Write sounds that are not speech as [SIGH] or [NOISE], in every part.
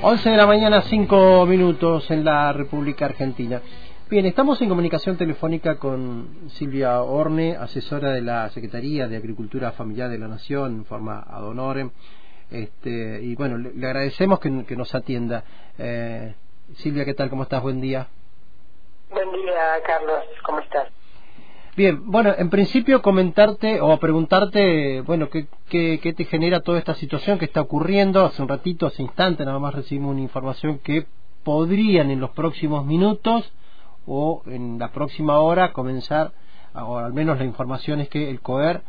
11 de la mañana, 5 minutos en la República Argentina. Bien, estamos en comunicación telefónica con Silvia Orne, asesora de la Secretaría de Agricultura Familiar de la Nación, en forma ad honorem. Este, y bueno, le, agradecemos que, nos atienda. Eh, Silvia, ¿qué tal? ¿Cómo estás? Buen día. Buen día, Carlos. ¿Cómo estás? Bien, bueno, en principio comentarte o preguntarte, bueno, ¿qué, qué, te genera toda esta situación que está ocurriendo? Hace un ratito, hace instante, nada más recibimos una información que podrían en los próximos minutos o en la próxima hora comenzar, o al menos la información es que el COER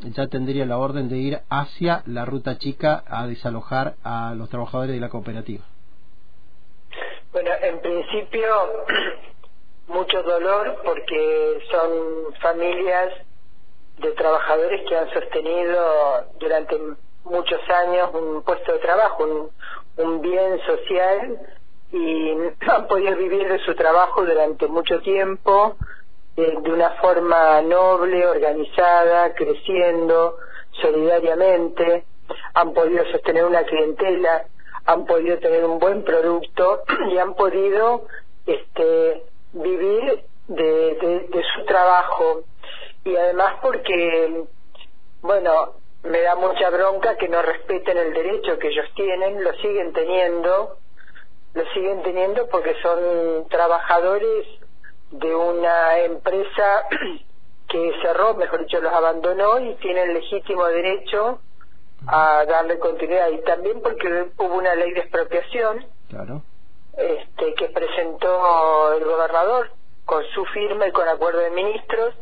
ya tendría la orden de ir hacia la ruta chica a desalojar a los trabajadores de la cooperativa. Bueno, en principio [CLEARS THROAT] mucho dolor porque son familias de trabajadores que han sostenido durante muchos años un puesto de trabajo, un, bien social y han podido vivir de su trabajo durante mucho tiempo eh, de una forma noble, organizada, creciendo solidariamente, han podido sostener una clientela, han podido tener un buen producto [CLEARS THROAT] y han podido este vivir de, de, su trabajo y además porque, bueno, me da mucha bronca que no respeten el derecho que ellos tienen, lo siguen teniendo, lo siguen teniendo porque son trabajadores de una empresa [CLEARS THROAT] que cerró, mejor dicho, los abandonó y tienen legítimo derecho a darle continuidad. Y también porque hubo una ley de expropiación claro este, que presentó el gobernador con su firma y con acuerdo de ministros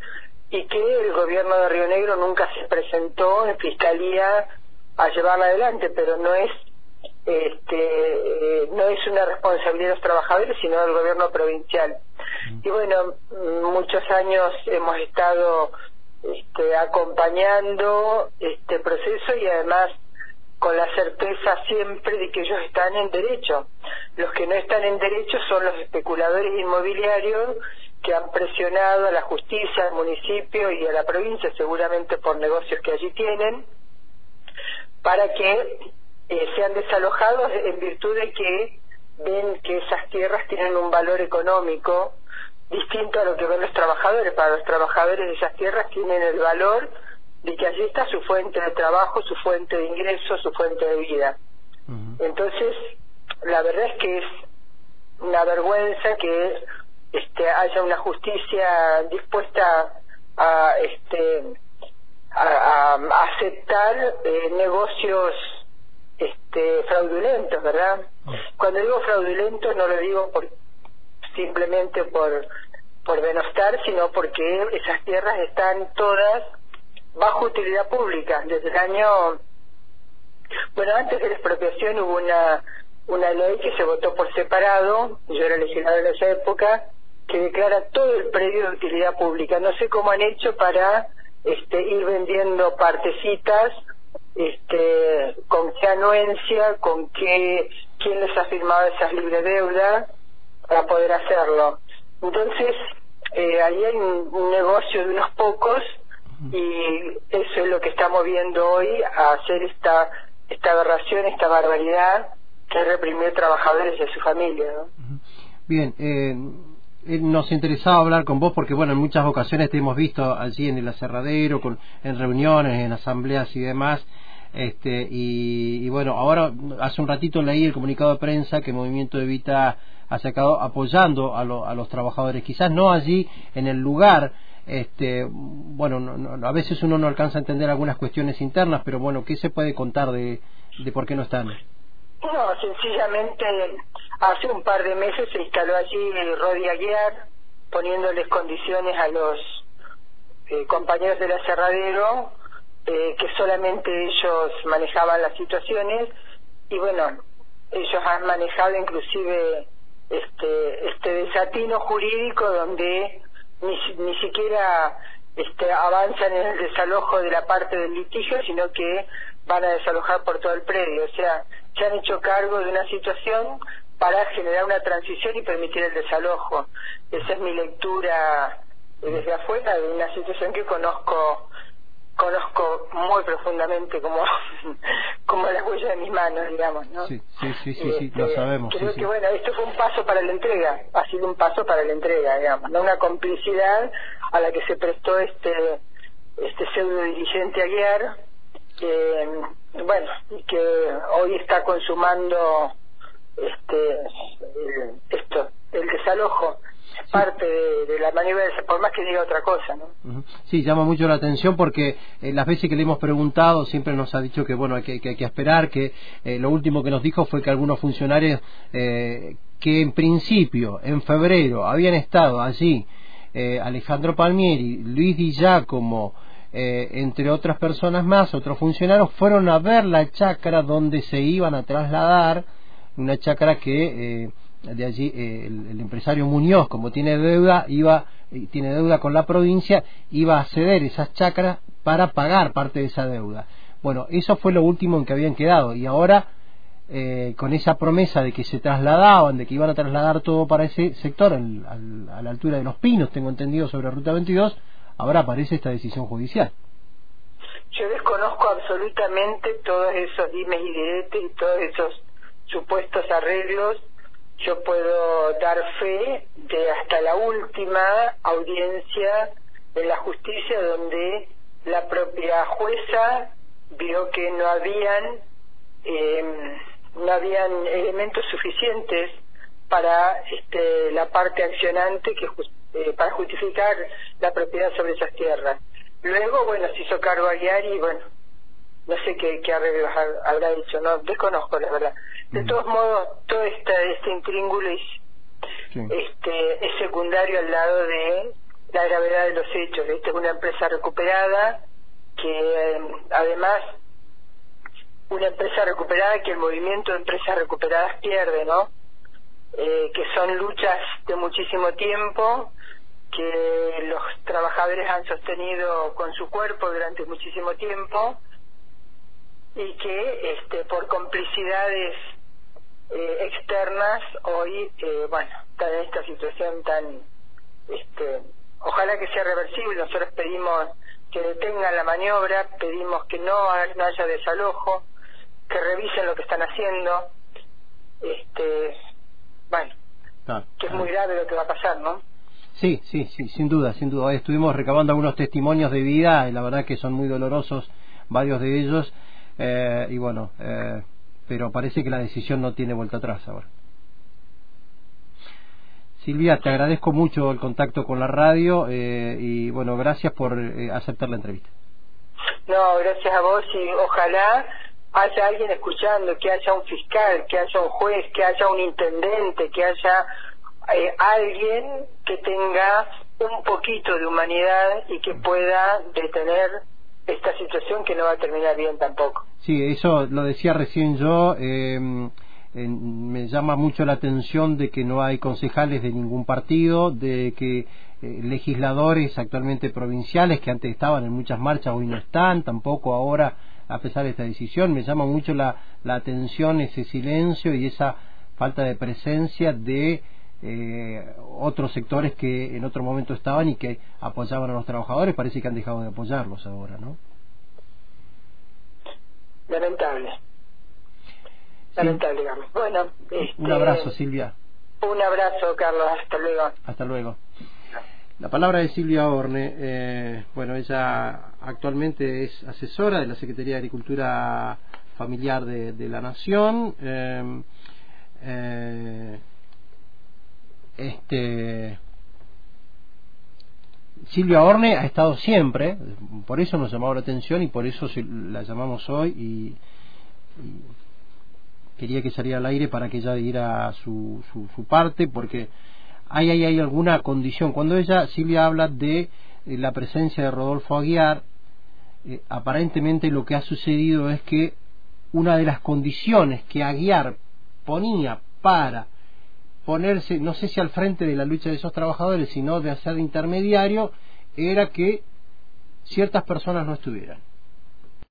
y que el gobierno de Río Negro nunca se presentó en fiscalía a llevarla adelante, pero no es este, eh, no es una responsabilidad de los trabajadores, sino del gobierno provincial. Y bueno, muchos años hemos estado este, acompañando este proceso y además con la certeza siempre de que ellos están en derecho. Los que no están en derecho son los especuladores inmobiliarios que han presionado a la justicia, al municipio y a la provincia, seguramente por negocios que allí tienen, para que eh, sean desalojados en virtud de que ven que esas tierras tienen un valor económico distinto a lo que ven los trabajadores. Para los trabajadores esas tierras tienen el valor de que allí está su fuente de trabajo, su fuente de ingreso, su fuente de vida. Entonces, la verdad es que es una vergüenza que este haya una justicia dispuesta a este a, aceptar eh, negocios este fraudulentos, ¿verdad? Cuando digo fraudulento no lo digo por simplemente por por denostar, sino porque esas tierras están todas bajo utilidad pública. Desde el año, bueno, antes de la expropiación hubo una, una ley que se votó por separado, yo era legislador en esa época, que declara todo el predio de utilidad pública. No sé cómo han hecho para este, ir vendiendo partecitas, este, con qué anuencia, con qué, quién les ha firmado esas libre deudas para poder hacerlo. Entonces, eh, ahí hay un negocio de unos pocos y eso es lo que estamos viendo hoy, a hacer esta, esta aberración, esta barbaridad que reprimió trabajadores y a su familia. Bien, eh, eh, nos interesaba hablar con vos porque, bueno, en muchas ocasiones te hemos visto allí en el aserradero, con, en reuniones, en asambleas y demás. Este, y, bueno, ahora hace un ratito leí el comunicado de prensa que el Movimiento Evita ha sacado apoyando a, a los trabajadores, quizás no allí en el lugar este, bueno, no, a veces uno no alcanza a entender algunas cuestiones internas, pero bueno, ¿qué se puede contar de, de por qué no están? No, sencillamente hace un par de meses se instaló allí Rodi Aguiar, poniéndoles condiciones a los eh, compañeros del aserradero, eh, que solamente ellos manejaban las situaciones, y bueno, ellos han manejado inclusive este, este desatino jurídico donde ni, ni siquiera este, avanzan en el desalojo de la parte del litigio, sino que van a desalojar por todo el predio. O sea, se han hecho cargo de una situación para generar una transición y permitir el desalojo. Esa es mi lectura desde afuera de una situación que conozco conozco muy profundamente como, [LAUGHS] como la huella de mis manos, digamos, ¿no? Sí, sí, sí, sí, lo este, sabemos. Creo que, bueno, esto fue un paso para la entrega, ha sido un paso para la entrega, digamos, ¿no? Una complicidad a la que se prestó este este pseudo dirigente Aguiar, que, bueno, y que hoy está consumando este esto, el desalojo parte de, la maniobra, por más que diga otra cosa, ¿no? Sí, llama mucho la atención porque eh, las veces que le hemos preguntado siempre nos ha dicho que, bueno, hay que, hay que esperar, que eh, lo último que nos dijo fue que algunos funcionarios eh, que en principio, en febrero, habían estado allí, Alejandro Palmieri, Luis Di Giacomo, entre otras personas más, otros funcionarios, fueron a ver la chacra donde se iban a trasladar, una chacra que de allí eh, el, empresario Muñoz, como tiene deuda, iba tiene deuda con la provincia, iba a ceder esas chacras para pagar parte de esa deuda. Bueno, eso fue lo último en que habían quedado y ahora eh, con esa promesa de que se trasladaban, de que iban a trasladar todo para ese sector, a la altura de los pinos, tengo entendido, sobre Ruta 22, ahora aparece esta decisión judicial. Yo desconozco absolutamente todos esos dimes y diretes y todos esos supuestos arreglos yo puedo dar fe de hasta la última audiencia de la justicia donde la propia jueza vio que no habían eh, no habían elementos suficientes para este, la parte accionante que eh, para justificar la propiedad sobre esas tierras. Luego, bueno, se hizo cargo a y bueno, no sé qué, qué arreglos habrá hecho, no desconozco la verdad. De todos modos, todo este, este intríngulo es, este, es secundario al lado de la gravedad de los hechos. Esta es una empresa recuperada que em, además una empresa recuperada que el movimiento de empresas recuperadas pierde, ¿no? Eh, que son luchas de muchísimo tiempo, que los trabajadores han sostenido con su cuerpo durante muchísimo tiempo y que este, por complicidades eh, externas hoy, eh, bueno, está en esta situación tan, este, ojalá que sea reversible, nosotros pedimos que detengan la maniobra, pedimos que no, haya desalojo, que revisen lo que están haciendo, este, bueno, que es muy grave lo que va a pasar, ¿no? Sí, sí, sí, sin duda, sin duda. estuvimos recabando algunos testimonios de vida y la verdad que son muy dolorosos varios de ellos. Eh, y bueno, eh, pero parece que la decisión no tiene vuelta atrás ahora. Silvia, te agradezco mucho el contacto con la radio eh, y bueno, gracias por eh, aceptar la entrevista. No, gracias a vos y ojalá haya alguien escuchando, que haya un fiscal, que haya un juez, que haya un intendente, que haya eh, alguien que tenga un poquito de humanidad y que pueda detener esta situación que no va a terminar bien tampoco. Sí, eso lo decía recién yo. Em, me llama mucho la atención de que no hay concejales de ningún partido, de que eh, legisladores actualmente provinciales que antes estaban en muchas marchas hoy no están, tampoco ahora a pesar de esta decisión. Me llama mucho la, la atención ese silencio y esa falta de presencia de eh, otros sectores que en otro momento estaban y que apoyaban a los trabajadores. Parece que han dejado de apoyarlos ahora, ¿no? Lamentable. Lamentable, digamos. Bueno, un abrazo, Silvia. Un abrazo, Carlos. Hasta luego. Hasta luego. La palabra de Silvia Orne, eh, bueno, ella actualmente es asesora de la Secretaría de Agricultura Familiar de, la Nación. Eh, eh, este Silvia Orne ha estado siempre, por eso nos llamaba la atención y por eso la llamamos hoy y, quería que saliera al aire para que ella diera su, su, parte, porque hay, hay, hay, alguna condición. Cuando ella, Silvia, habla de eh, la presencia de Rodolfo Aguiar, eh, aparentemente lo que ha sucedido es que una de las condiciones que Aguiar ponía para ponerse, no sé si al frente de la lucha de esos trabajadores, sino de hacer intermediario, era que ciertas personas no estuvieran.